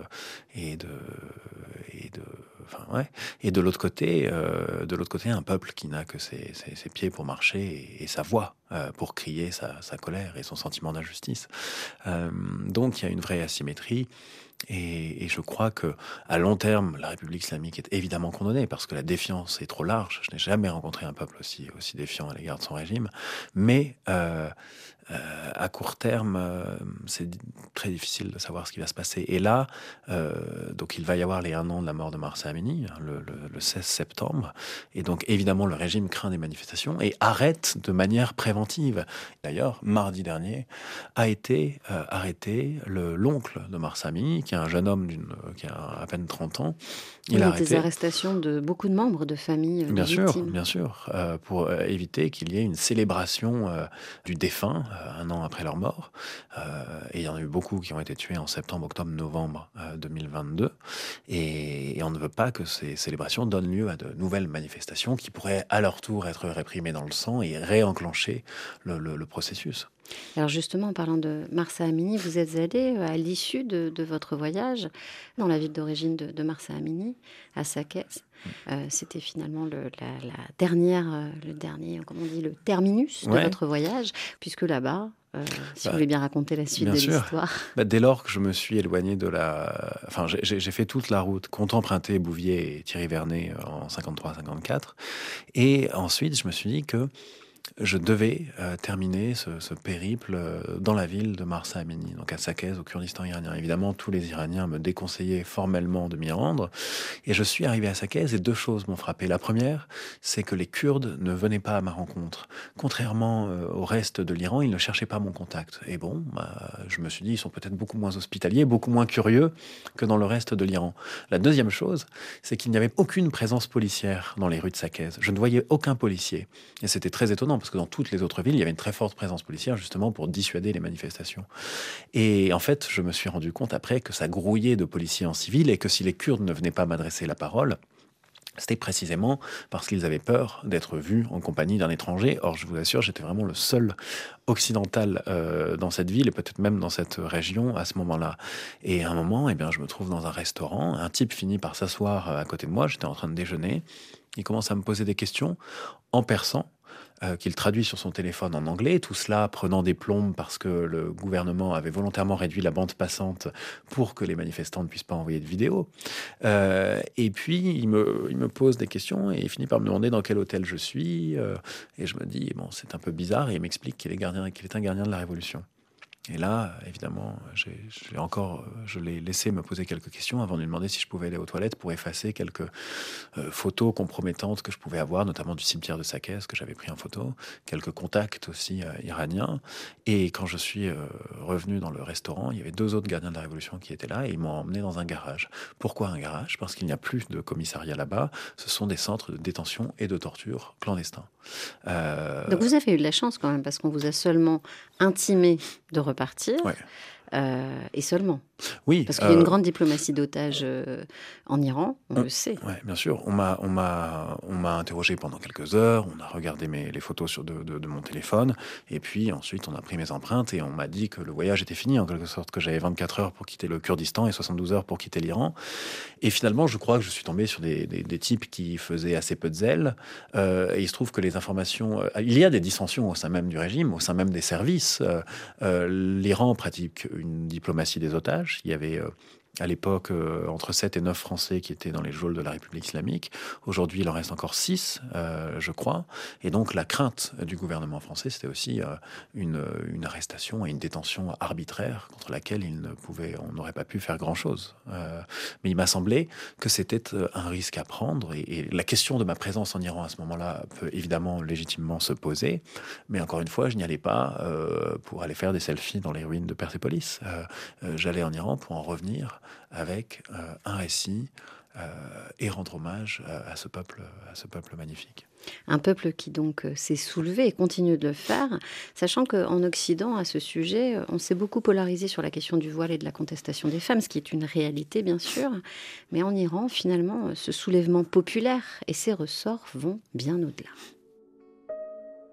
et de, et de, enfin, ouais. Et de l'autre côté, euh, côté, un peuple qui n'a que ses, ses, pieds pour marcher et, sa voix pour crier sa, sa, colère et son sentiment d'injustice. donc, il y a une vraie asymétrie. Et, je crois que à long terme, la République islamique est évidemment condamnée parce que la défiance est trop large. Je n'ai jamais rencontré un peuple aussi, défiant à l'égard de son régime. Mais euh, euh, à court terme, euh, c'est très difficile de savoir ce qui va se passer. Et là, euh, donc il va y avoir les un an de la mort de Marsa Amini, hein, le, le, 16 septembre. Et donc évidemment, le régime craint des manifestations et arrête de manière préventive. D'ailleurs, mardi dernier, a été arrêté l'oncle de Marsa Amini, qui est un jeune homme qui a à peine 30 ans. Il a des arrestations de beaucoup de membres de famille. Bien sûr, bien sûr, pour éviter qu'il y ait une célébration du défunt un an après leur mort. et il y en a eu beaucoup qui ont été tués en septembre, octobre, novembre 2022. Et, on ne veut pas que ces célébrations donnent lieu à de nouvelles manifestations qui pourraient à leur tour être réprimées dans le sang et réenclencher le processus. Alors justement, en parlant de Marsa Amini, vous êtes allé euh, à l'issue de, votre voyage dans la ville d'origine de, Marsa Amini, à Sakès. Euh, c'était finalement le, la, dernière, euh, le dernier, comment on dit, le terminus de votre voyage, puisque là-bas, si vous bah, voulez bien raconter la suite de l'histoire. Bah, dès lors que je me suis éloigné de la... Enfin, j'ai fait toute la route, compte emprunté Bouvier et Thierry Vernet en 53-54. Et ensuite, je me suis dit que je devais euh, terminer ce, périple euh, dans la ville de Marsa Amini, donc à Sakez, au Kurdistan iranien. Évidemment, tous les Iraniens me déconseillaient formellement de m'y rendre. Et je suis arrivé à Sakez et deux choses m'ont frappé. La première, c'est que les Kurdes ne venaient pas à ma rencontre. Contrairement euh, au reste de l'Iran, ils ne cherchaient pas mon contact. Et bon, bah, je me suis dit, ils sont peut-être beaucoup moins hospitaliers, beaucoup moins curieux que dans le reste de l'Iran. La deuxième chose, c'est qu'il n'y avait aucune présence policière dans les rues de Sakez. Je ne voyais aucun policier. Et c'était très étonnant parce que dans toutes les autres villes, il y avait une très forte présence policière justement pour dissuader les manifestations. Et en fait, je me suis rendu compte après que ça grouillait de policiers en civil et que si les Kurdes ne venaient pas m'adresser la parole, c'était précisément parce qu'ils avaient peur d'être vus en compagnie d'un étranger. Or, je vous assure, j'étais vraiment le seul occidental euh, dans cette ville et peut-être même dans cette région à ce moment-là. Et à un moment, eh bien, je me trouve dans un restaurant. Un type finit par s'asseoir à côté de moi. J'étais en train de déjeuner. Il commence à me poser des questions en persan. Euh, qu'il traduit sur son téléphone en anglais, tout cela prenant des plombes parce que le gouvernement avait volontairement réduit la bande passante pour que les manifestants ne puissent pas envoyer de vidéos. Euh, et puis, il me, il me, pose des questions et finit par me demander dans quel hôtel je suis. Euh, et je me dis, bon, c'est un peu bizarre, et il m'explique qu'il est, gardien, qu'il est un gardien de la Révolution. Et là, évidemment, j'ai encore, je l'ai laissé me poser quelques questions avant de lui demander si je pouvais aller aux toilettes pour effacer quelques euh, photos compromettantes que je pouvais avoir, notamment du cimetière de Sakès que j'avais pris en photo, quelques contacts aussi euh, iraniens. Et quand je suis euh, revenu dans le restaurant, il y avait deux autres gardiens de la Révolution qui étaient là et ils m'ont emmené dans un garage. Pourquoi un garage? Parce qu'il n'y a plus de commissariat là-bas. Ce sont des centres de détention et de torture clandestins. Donc vous avez eu de la chance quand même parce qu'on vous a seulement intimé de repartir. Euh, et seulement. Oui. Parce qu'il y a une euh, grande diplomatie d'otages euh, en Iran, on, le sait. Oui, bien sûr. On m'a, on m'a, on m'a interrogé pendant quelques heures. On a regardé mes, les photos sur de, de, mon téléphone. Et puis ensuite, on a pris mes empreintes et on m'a dit que le voyage était fini, en quelque sorte, que j'avais 24 heures pour quitter le Kurdistan et 72 heures pour quitter l'Iran. Et finalement, je crois que je suis tombé sur des, des, types qui faisaient assez peu de zèle. et il se trouve que les informations, il y a des dissensions au sein même du régime, au sein même des services. L'Iran pratique une diplomatie des otages. Il y avait euh, à l'époque euh, entre 7 et 9 Français qui étaient dans les geôles de la République islamique. Aujourd'hui, il en reste encore 6, euh, je crois. Et donc, la crainte du gouvernement français, c'était aussi euh, une, arrestation et une détention arbitraire contre laquelle il ne pouvait, on n'aurait pas pu faire grand-chose. mais il m'a semblé que c'était un risque à prendre. Et, et, la question de ma présence en Iran à ce moment-là peut évidemment légitimement se poser. Mais encore une fois, je n'y allais pas pour aller faire des selfies dans les ruines de Persépolis. J'allais en Iran pour en revenir avec euh, un récit euh, et rendre hommage à, ce peuple, à ce peuple magnifique. Un peuple qui donc euh, s'est soulevé et continue de le faire, sachant qu'en Occident, à ce sujet, on s'est beaucoup polarisé sur la question du voile et de la contestation des femmes, ce qui est une réalité bien sûr, mais en Iran, finalement, ce soulèvement populaire et ses ressorts vont bien au-delà.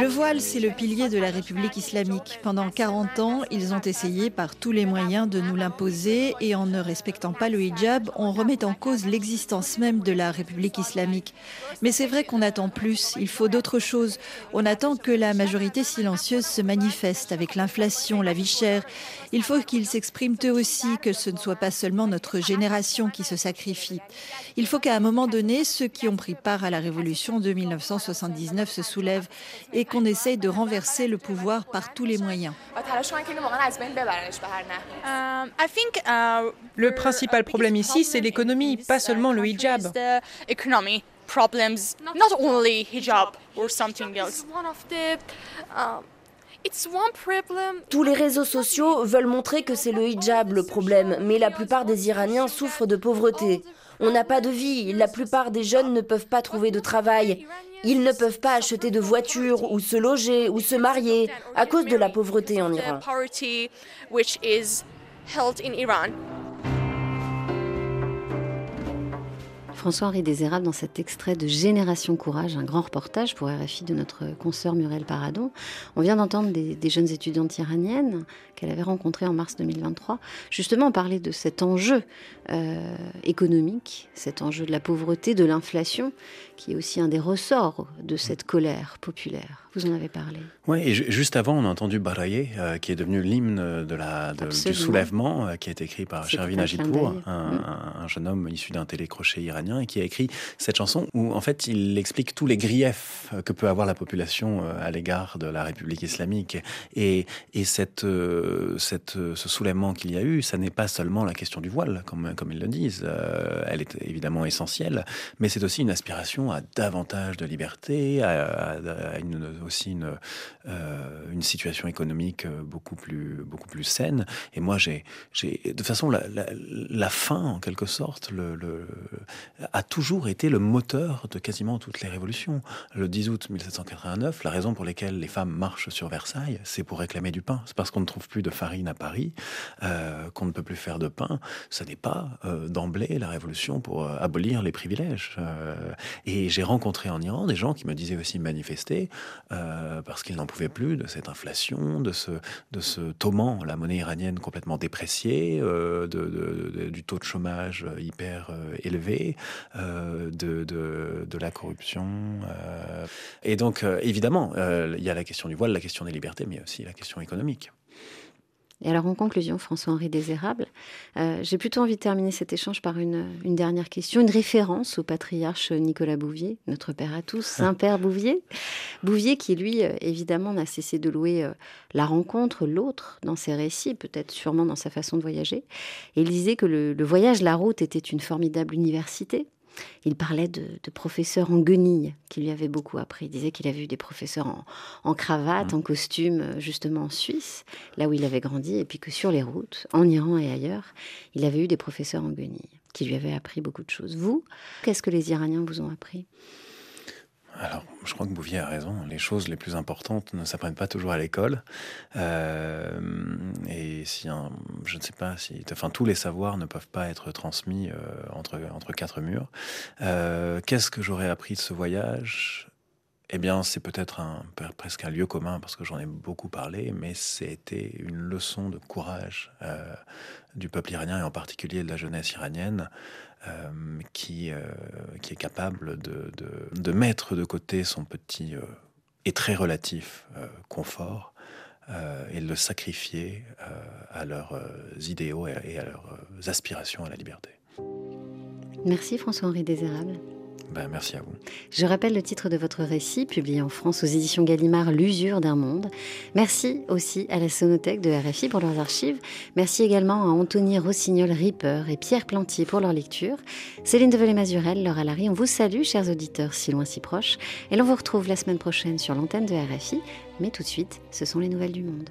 Le voile, c'est le pilier de la République islamique. Pendant 40 ans, ils ont essayé par tous les moyens de nous l'imposer et en ne respectant pas le hijab, on remet en cause l'existence même de la République islamique. Mais c'est vrai qu'on attend plus, il faut d'autres choses. On attend que la majorité silencieuse se manifeste avec l'inflation, la vie chère. Il faut qu'ils s'expriment eux aussi, que ce ne soit pas seulement notre génération qui se sacrifie. Il faut qu'à un moment donné, ceux qui ont pris part à la révolution de 1979 se soulèvent et qu'on essaye de renverser le pouvoir par tous les moyens. Le principal problème ici, c'est l'économie, pas seulement le hijab. Tous les réseaux sociaux veulent montrer que c'est le hijab le problème, mais la plupart des Iraniens souffrent de pauvreté. On n'a pas de vie, la plupart des jeunes ne peuvent pas trouver de travail. Ils ne peuvent pas acheter de voiture ou se loger ou se marier à cause de la pauvreté en Iran. François-Henri Désérable dans cet extrait de Génération Courage, un grand reportage pour RFI de notre consoeur Muriel Paradon. On vient d'entendre des, jeunes étudiantes iraniennes qu'elle avait rencontrées en mars 2023, justement parler de cet enjeu euh, économique, cet enjeu de la pauvreté, de l'inflation, qui est aussi un des ressorts de cette colère populaire. Vous en avez parlé. Oui, et juste avant, on a entendu Baraye, euh, qui est devenu l'hymne de la, du soulèvement, euh, qui a été écrit par Shervin Ajitpour, mm. un, jeune homme issu d'un télécrochet iranien, et qui a écrit cette chanson où, en fait, il explique tous les griefs que peut avoir la population à l'égard de la République islamique. Et, et cette, cette, ce soulèvement qu'il y a eu, ça n'est pas seulement la question du voile, comme, comme ils le disent. elle est évidemment essentielle, mais c'est aussi une aspiration à davantage de liberté, à, à une aussi une, euh, une situation économique euh, beaucoup plus, beaucoup plus saine. Et moi, j'ai, de toute façon, la, la, fin, en quelque sorte, le, a toujours été le moteur de quasiment toutes les révolutions. Le 10 août 1789, la raison pour laquelle les femmes marchent sur Versailles, c'est pour réclamer du pain. C'est parce qu'on ne trouve plus de farine à Paris, euh, qu'on ne peut plus faire de pain. Ce n'est pas d'emblée la révolution pour abolir les privilèges. et j'ai rencontré en Iran des gens qui me disaient aussi manifester euh, parce qu'ils n'en pouvaient plus de cette inflation, de ce, de ce la monnaie iranienne complètement dépréciée, euh, du taux de chômage hyper euh, élevé, de, de, la corruption. et donc, évidemment, il y a la question du voile, la question des libertés, mais aussi la question économique. Et alors, en conclusion, François-Henri Désérable, euh, j'ai plutôt envie de terminer cet échange par une, dernière question, une référence au patriarche Nicolas Bouvier, notre père à tous, Saint-Père Bouvier. Bouvier qui, lui, euh, évidemment, n'a cessé de louer euh, la rencontre, l'autre, dans ses récits, peut-être sûrement dans sa façon de voyager. Et il disait que le voyage, la route, était une formidable université il parlait de, professeurs en guenilles qui lui avaient beaucoup appris. Il disait qu'il avait vu des professeurs en, cravate, mmh. en costume, euh, justement en Suisse, là où il avait grandi, et puis que sur les routes, en Iran et ailleurs, il avait eu des professeurs en guenilles qui lui avaient appris beaucoup de choses. Vous, qu'est-ce que les Iraniens vous ont appris? Alors, je crois que Bouvier a raison. Les choses les plus importantes ne s'apprennent pas toujours à l'école. Euh, et si je ne sais pas si, enfin, tous les savoirs ne peuvent pas être transmis euh, entre entre quatre murs. Euh, qu'est-ce que j'aurais appris de ce voyage? Eh bien, c'est peut-être un, presque un lieu commun parce que j'en ai beaucoup parlé, mais c'était une leçon de courage du peuple iranien et en particulier de la jeunesse iranienne euh, qui, euh, qui est capable de, de, mettre de côté son petit euh, et très relatif confort et le sacrifier à leurs idéaux et à leurs aspirations à la liberté. Merci François-Henri Désérable. Ben, merci à vous. Je rappelle le titre de votre récit, publié en France aux éditions Gallimard, L'usure d'un monde. Merci aussi à la Sonothèque de RFI pour leurs archives. Merci également à Anthony Rossignol-Ripper et Pierre Plantier pour leur lecture. Céline Develay-Mazurel, Laura Larry, on vous salue, chers auditeurs, si loin, si proches. Et l'on vous retrouve la semaine prochaine sur l'antenne de RFI. Mais tout de suite, ce sont les nouvelles du monde.